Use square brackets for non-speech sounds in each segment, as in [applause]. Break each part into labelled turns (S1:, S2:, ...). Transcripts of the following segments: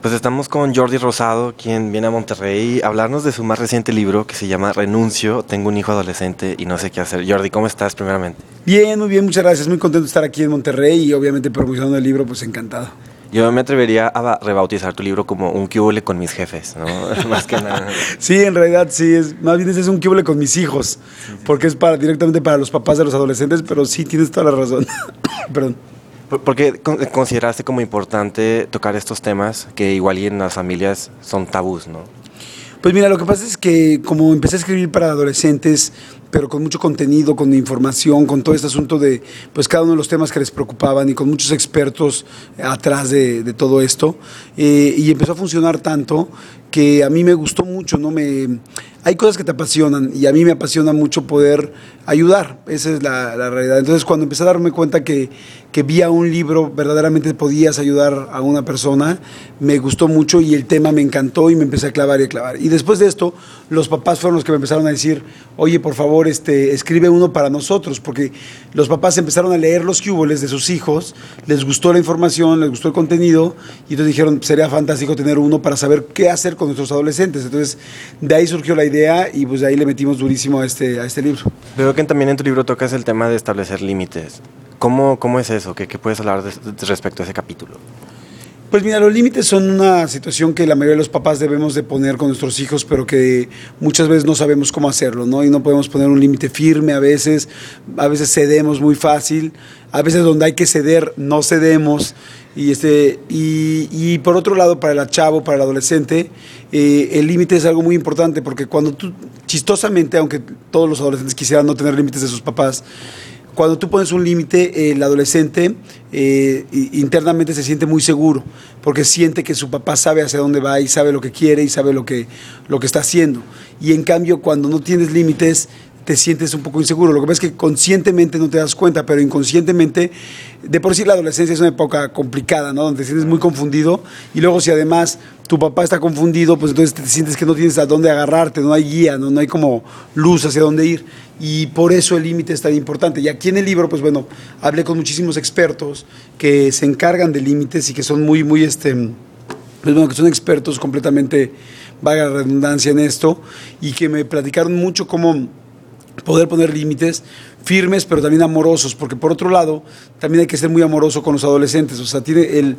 S1: Pues estamos con Jordi Rosado, quien viene a Monterrey a hablarnos de su más reciente libro que se llama Renuncio, tengo un hijo adolescente y no sé qué hacer. Jordi, ¿cómo estás primeramente?
S2: Bien, muy bien, muchas gracias. Muy contento de estar aquí en Monterrey y obviamente promocionando el libro, pues encantado.
S1: Yo me atrevería a rebautizar tu libro como un cubole con mis jefes, ¿no? [laughs] más que nada. [laughs]
S2: Sí, en realidad sí, es, más bien es un cubole con mis hijos, porque es para directamente para los papás de los adolescentes, pero sí tienes toda la razón. [coughs] Perdón.
S1: ¿Por qué consideraste como importante tocar estos temas que igual y en las familias son tabús, no?
S2: Pues mira, lo que pasa es que como empecé a escribir para adolescentes, pero con mucho contenido, con información, con todo este asunto de pues cada uno de los temas que les preocupaban y con muchos expertos atrás de, todo esto, eh, y empezó a funcionar tanto que a mí me gustó mucho, ¿no? Me, hay cosas que te apasionan y a mí me apasiona mucho poder ayudar, esa es la, realidad. Entonces cuando empecé a darme cuenta que, que vía un libro verdaderamente podías ayudar a una persona, me gustó mucho y el tema me encantó y me empecé a clavar y a clavar. Y después de esto, los papás fueron los que me empezaron a decir, oye, por favor, este, escribe uno para nosotros, porque los papás empezaron a leer los cúboles de sus hijos, les gustó la información, les gustó el contenido y entonces dijeron, sería fantástico tener uno para saber qué hacer con nuestros adolescentes. Entonces, de ahí surgió la idea y pues de ahí le metimos durísimo a este, a este libro.
S1: Veo que también en tu libro tocas el tema de establecer límites. ¿Cómo, cómo es eso? ¿Qué, qué puedes hablar respecto a ese capítulo?
S2: Pues mira, los límites son una situación que la mayoría de los papás debemos de poner con nuestros hijos, pero que muchas veces no sabemos cómo hacerlo, ¿no? Y no podemos poner un límite firme a veces, a veces cedemos muy fácil, a veces donde hay que ceder no cedemos. Y, este, y, por otro lado, para el chavo, para el adolescente, eh, el límite es algo muy importante porque cuando tú, chistosamente, aunque todos los adolescentes quisieran no tener límites de sus papás, cuando tú pones un límite, el adolescente eh, internamente se siente muy seguro, porque siente que su papá sabe hacia dónde va y sabe lo que quiere y sabe lo que, lo que está haciendo. Y en cambio, cuando no tienes límites, te sientes un poco inseguro. Lo que pasa es que conscientemente no te das cuenta, pero inconscientemente, de por sí la adolescencia es una época complicada, ¿no? Donde te sientes muy confundido y luego si además tu papá está confundido, pues entonces te sientes que no tienes a dónde agarrarte, no hay guía, no, no hay como luz hacia dónde ir. Y por eso el límite es tan importante. Y aquí en el libro, pues bueno, hablé con muchísimos expertos que se encargan de límites y que son muy, muy, este, pues bueno, que son expertos completamente, vaga redundancia en esto, y que me platicaron mucho cómo poder poner límites firmes, pero también amorosos, porque por otro lado, también hay que ser muy amoroso con los adolescentes. O sea, tiene el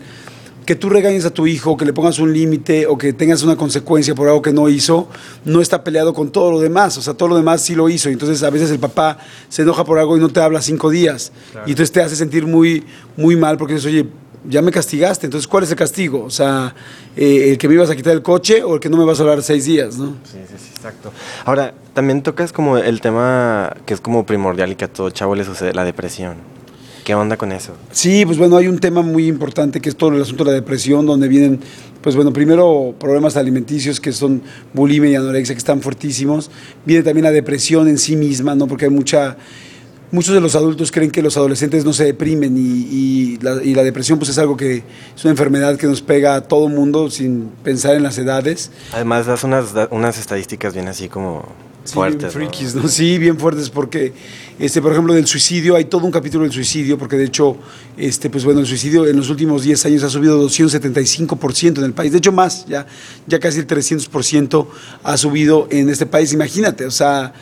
S2: que tú regañes a tu hijo, que le pongas un límite o que tengas una consecuencia por algo que no hizo, no está peleado con todo lo demás. O sea, todo lo demás sí lo hizo. Entonces, a veces el papá se enoja por algo y no te habla cinco días. Y entonces te hace sentir muy, muy mal porque dices, oye, ya me castigaste, entonces ¿cuál es el castigo? O sea, eh, el que me ibas a quitar el coche o el que no me vas a hablar seis días, ¿no?
S1: Sí, sí, sí, exacto. Ahora, también tocas como el tema que es como primordial y que a todo chavo le sucede, la depresión. ¿Qué onda con eso?
S2: Sí, pues bueno, hay un tema muy importante que es todo el asunto de la depresión, donde vienen, pues bueno, primero problemas alimenticios que son bulimia y anorexia, que están fuertísimos. Viene también la depresión en sí misma, ¿no? Porque hay mucha muchos de los adultos creen que los adolescentes no se deprimen y, la, depresión pues es algo que es una enfermedad que nos pega a todo mundo sin pensar en las edades.
S1: Además das unas, unas estadísticas bien así como fuertes.
S2: Bien frikis, ¿no? [laughs] Sí, bien fuertes porque, este, por ejemplo, del suicidio, hay todo un capítulo del suicidio porque de hecho, este, pues bueno, el suicidio en los últimos 10 años ha subido 275% en el país. De hecho, más, ya, ya casi el 300% ha subido en este país. Imagínate, o sea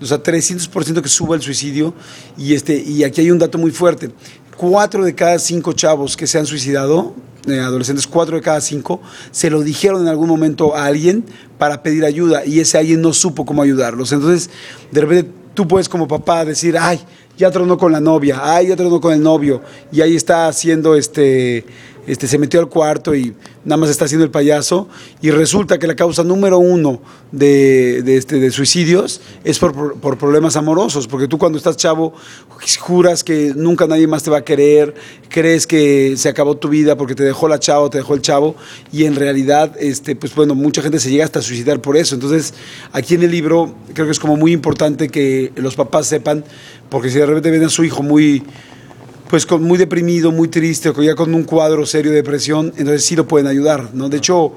S2: o sea, 300% que suba el suicidio. Y, este, y aquí hay un dato muy fuerte. Cuatro de cada cinco chavos que se han suicidado, eh, adolescentes, cuatro de cada cinco, se lo dijeron en algún momento a alguien para pedir ayuda y ese alguien no supo cómo ayudarlos. Entonces, de repente tú puedes como papá decir, ay, ya tronó con la novia, ay, ya tronó con el novio, y ahí está haciendo este este, se metió al cuarto y nada más está haciendo el payaso y resulta que la causa número uno de, este, de suicidios es por, problemas amorosos, porque tú cuando estás chavo juras que nunca nadie más te va a querer, crees que se acabó tu vida porque te dejó la chavo, te dejó el chavo y en realidad, este, pues bueno, mucha gente se llega hasta a suicidar por eso. Entonces, aquí en el libro creo que es como muy importante que los papás sepan, porque si de repente ven a su hijo muy pues con, muy deprimido, muy triste, o ya con un cuadro serio de depresión, entonces sí lo pueden ayudar, ¿no? De hecho,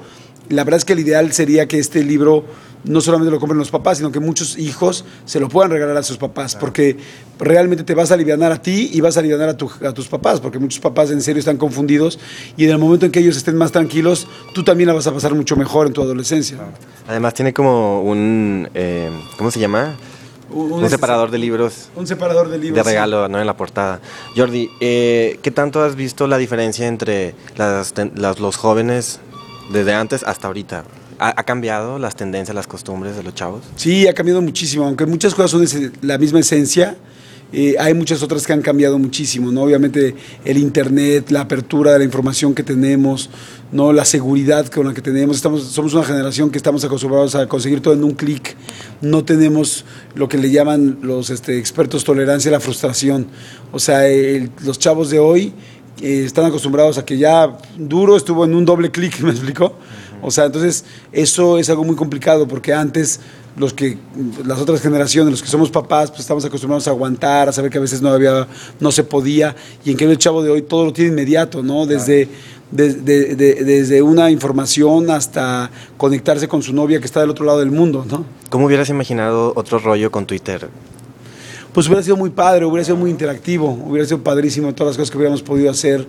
S2: la verdad es que el ideal sería que este libro no solamente lo compren los papás, sino que muchos hijos se lo puedan regalar a sus papás, porque realmente te vas a aliviar a ti y vas a aliviar a, tu- a tus papás, porque muchos papás en serio están confundidos y en el momento en que ellos estén más tranquilos, tú también la vas a pasar mucho mejor en tu adolescencia.
S1: Además tiene como un, eh, ¿cómo se llama?
S2: Un,
S1: Un separador de libros
S2: Un separador de libros.
S1: de
S2: sí.
S1: regalo, ¿no? En la portada. Jordi, eh, ¿qué tanto has visto la diferencia entre las los jóvenes desde antes hasta ahorita? ¿Ha, cambiado las tendencias, las costumbres de los chavos?
S2: Sí, ha cambiado muchísimo, aunque muchas cosas son la misma esencia. Eh, hay muchas otras que han cambiado muchísimo, ¿no? Obviamente el internet, la apertura de la información que tenemos, ¿no? La seguridad con la que tenemos. Estamos, somos una generación que estamos acostumbrados a conseguir todo en un clic. No tenemos lo que le llaman los este, expertos tolerancia a la frustración. O sea, los chavos de hoy eh, están acostumbrados a que ya duro estuvo en un doble clic, [laughs] ¿me explicó? O sea, entonces eso es algo muy complicado porque antes los que las otras generaciones, los que somos papás, pues estamos acostumbrados a aguantar, a saber que a veces no había, no se podía, y en cambio el chavo de hoy todo lo tiene inmediato, ¿no? Desde, de- de- de- desde una información hasta conectarse con su novia que está del otro lado del mundo, ¿no?
S1: ¿Cómo hubieras imaginado otro rollo con Twitter?
S2: Pues hubiera sido muy padre, hubiera sido muy interactivo, hubiera sido padrísimo todas las cosas que hubiéramos podido hacer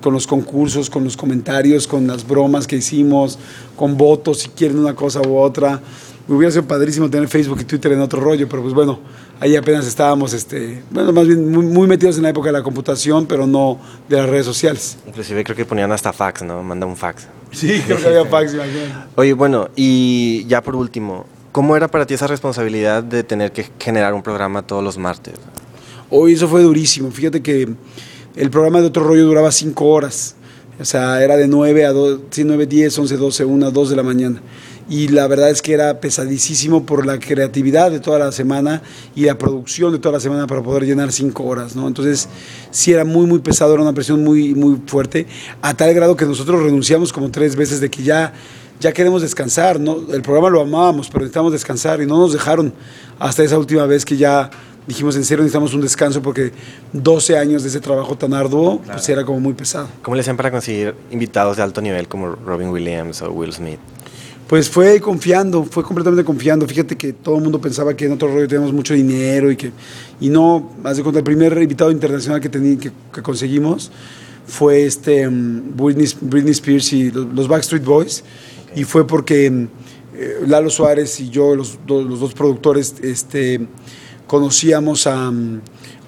S2: con los concursos, con los comentarios, con las bromas que hicimos, con votos, si quieren una cosa u otra. Hubiera sido padrísimo tener Facebook y Twitter en otro rollo, pero pues bueno, ahí apenas estábamos, este, bueno, más bien muy, muy metidos en la época de la computación, pero no de las redes sociales.
S1: Inclusive creo que ponían hasta fax, ¿no? Manda un fax.
S2: Sí, creo que había fax, imagínate.
S1: Oye, bueno, y ya por último, ¿cómo era para ti esa responsabilidad de tener que generar un programa todos los martes?
S2: Hoy eso fue durísimo. Fíjate que el programa de otro rollo duraba cinco horas. O sea, era de 9 a 2, sí, 9, 10, 11, 12, 1, 2 de la mañana. Y la verdad es que era pesadísimo por la creatividad de toda la semana y la producción de toda la semana para poder llenar cinco horas, ¿no? Entonces, sí era muy, muy pesado, era una presión muy, muy fuerte, a tal grado que nosotros renunciamos como tres veces de que ya, ya queremos descansar, ¿no? El programa lo amábamos, pero necesitamos descansar y no nos dejaron hasta esa última vez que ya dijimos en serio necesitamos un descanso porque 12 años de ese trabajo tan arduo pues era como muy pesado.
S1: ¿Cómo le hacían para conseguir invitados de alto nivel como Robin Williams o Will Smith?
S2: Pues fue confiando, fue completamente confiando. Fíjate que todo el mundo pensaba que en otro rollo teníamos mucho dinero y que y no, haz de cuenta, el primer invitado internacional que, tení- que, que conseguimos fue este mm, Britney, Britney Spears y los, los Backstreet Boys y fue porque eh, Lalo Suárez y yo, los, do- los dos productores, este, conocíamos a,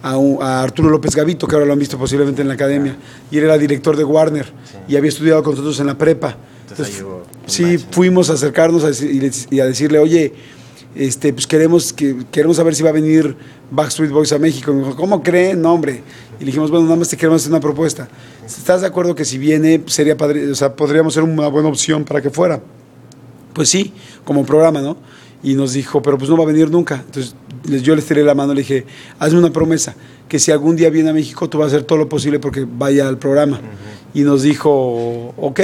S2: a, Arturo López Gavito, que ahora lo han visto posiblemente en la academia, y él era director de Warner y había estudiado con nosotros en la prepa.
S1: Entonces,
S2: sí, fuimos a acercarnos a y a decirle, oye, este, pues queremos, que, queremos saber si va a venir Backstreet Boys a México. Y me dijo, ¿cómo creen? No, hombre. Y le dijimos, bueno, nada más te queremos hacer una propuesta. ¿Estás de acuerdo que si viene, sería padre, o sea, podríamos ser una buena opción para que fuera? Pues sí, como programa, ¿no? Y nos dijo, pero pues no va a venir nunca. Entonces yo les tiré la mano y le dije, hazme una promesa, que si algún día viene a México, tú vas a hacer todo lo posible porque vaya al programa. Y nos dijo, ok,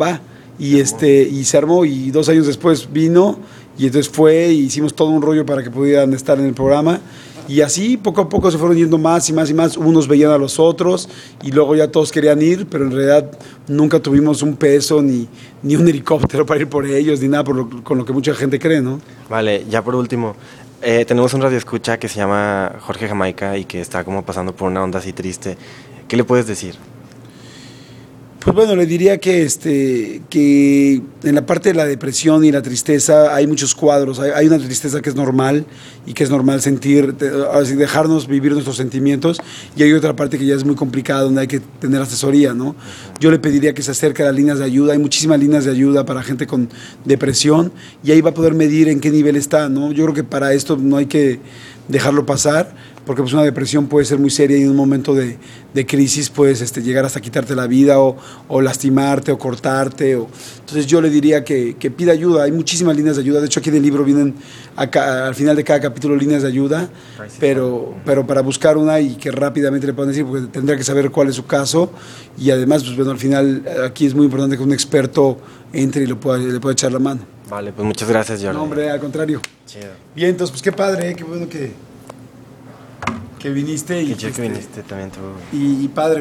S2: va. Y, este, y se armó y dos años después vino y entonces fue y hicimos todo un rollo para que pudieran estar en el programa. Y así poco a poco se fueron yendo más y más y más. Unos veían a los otros y luego ya todos querían ir, pero en realidad nunca tuvimos un peso ni, ni un helicóptero para ir por ellos, ni nada por lo- con lo que mucha gente cree, ¿no?
S1: Vale, ya por último, eh, tenemos un radio escucha que se llama Jorge Jamaica y que está como pasando por una onda así triste. ¿Qué le puedes decir?
S2: Pues bueno, le diría que, este, que en la parte de la depresión y la tristeza hay muchos cuadros. Hay, hay una tristeza que es normal y que es normal sentir, dejarnos vivir nuestros sentimientos. Y hay otra parte que ya es muy complicada, donde hay que tener asesoría, ¿no? Yo le pediría que se acerque a las líneas de ayuda. Hay muchísimas líneas de ayuda para gente con depresión y ahí va a poder medir en qué nivel está, ¿no? Yo creo que para esto no hay que dejarlo pasar, porque pues una depresión puede ser muy seria y en un momento de, de crisis puedes este, llegar hasta quitarte la vida o, o lastimarte o cortarte. O... Entonces yo le diría que, que pida ayuda, hay muchísimas líneas de ayuda, de hecho aquí en el libro vienen acá, al final de cada capítulo líneas de ayuda, pero, pero para buscar una y que rápidamente le puedan decir, porque tendría que saber cuál es su caso y además, pues bueno, al final aquí es muy importante que un experto entre y le pueda, le pueda echar la mano.
S1: Vale, pues muchas gracias, Jordi.
S2: No, hombre, al contrario.
S1: Chido.
S2: Bien, entonces, pues qué padre, ¿eh? qué bueno que, que viniste y,
S1: que
S2: este,
S1: viniste también tú.
S2: y, y padre.